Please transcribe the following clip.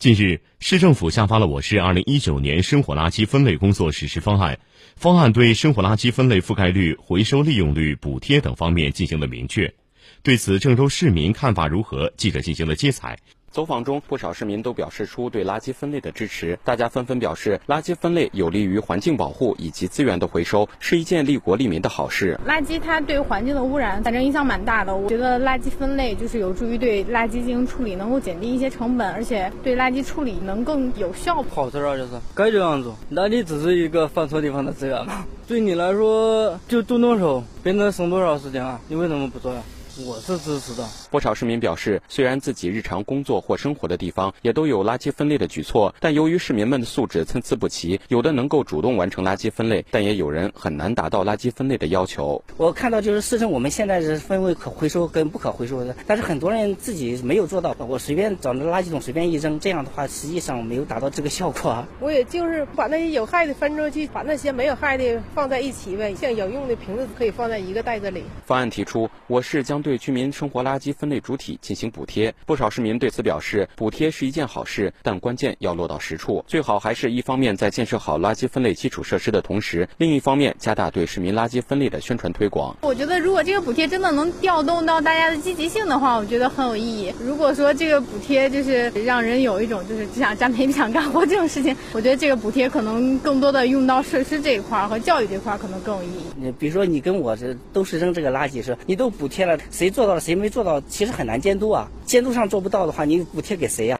近日，市政府下发了我市二零一九年生活垃圾分类工作实施方案，方案对生活垃圾分类覆盖率、回收利用率、补贴等方面进行了明确。对此，郑州市民看法如何？记者进行了接采。走访中，不少市民都表示出对垃圾分类的支持。大家纷纷表示，垃圾分类有利于环境保护以及资源的回收，是一件利国利民的好事。垃圾它对环境的污染，反正影响蛮大的。我觉得垃圾分类就是有助于对垃圾进行处理，能够减低一些成本，而且对垃圾处理能更有效。好事啊，就是该这样做。垃圾只是一个放错地方的资源嘛，对你来说就动动手，别能省多少时间啊？你为什么不做呀？我是支持的。不少市民表示，虽然自己日常工作或生活的地方也都有垃圾分类的举措，但由于市民们的素质参差不齐，有的能够主动完成垃圾分类，但也有人很难达到垃圾分类的要求。我看到就是市政我们现在是分为可回收跟不可回收的，但是很多人自己没有做到。我随便找那垃圾桶随便一扔，这样的话实际上没有达到这个效果。我也就是把那些有害的分出去，把那些没有害的放在一起呗。像有用的瓶子可以放在一个袋子里。方案提出，我市将对居民生活垃圾分类主体进行补贴。不少市民对此表示，补贴是一件好事，但关键要落到实处。最好还是一方面在建设好垃圾分类基础设施的同时，另一方面加大对市民垃圾分类的宣传推广。我觉得，如果这个补贴真的能调动到大家的积极性的话，我觉得很有意义。如果说这个补贴就是让人有一种就是只想占便宜不想干活这种事情，我觉得这个补贴可能更多的用到设施这一块和教育这块可能更有意义。你比如说，你跟我这都是扔这个垃圾，是你都补贴了，谁做到了，谁没做到，其实很难监督啊。监督上做不到的话，你补贴给谁呀？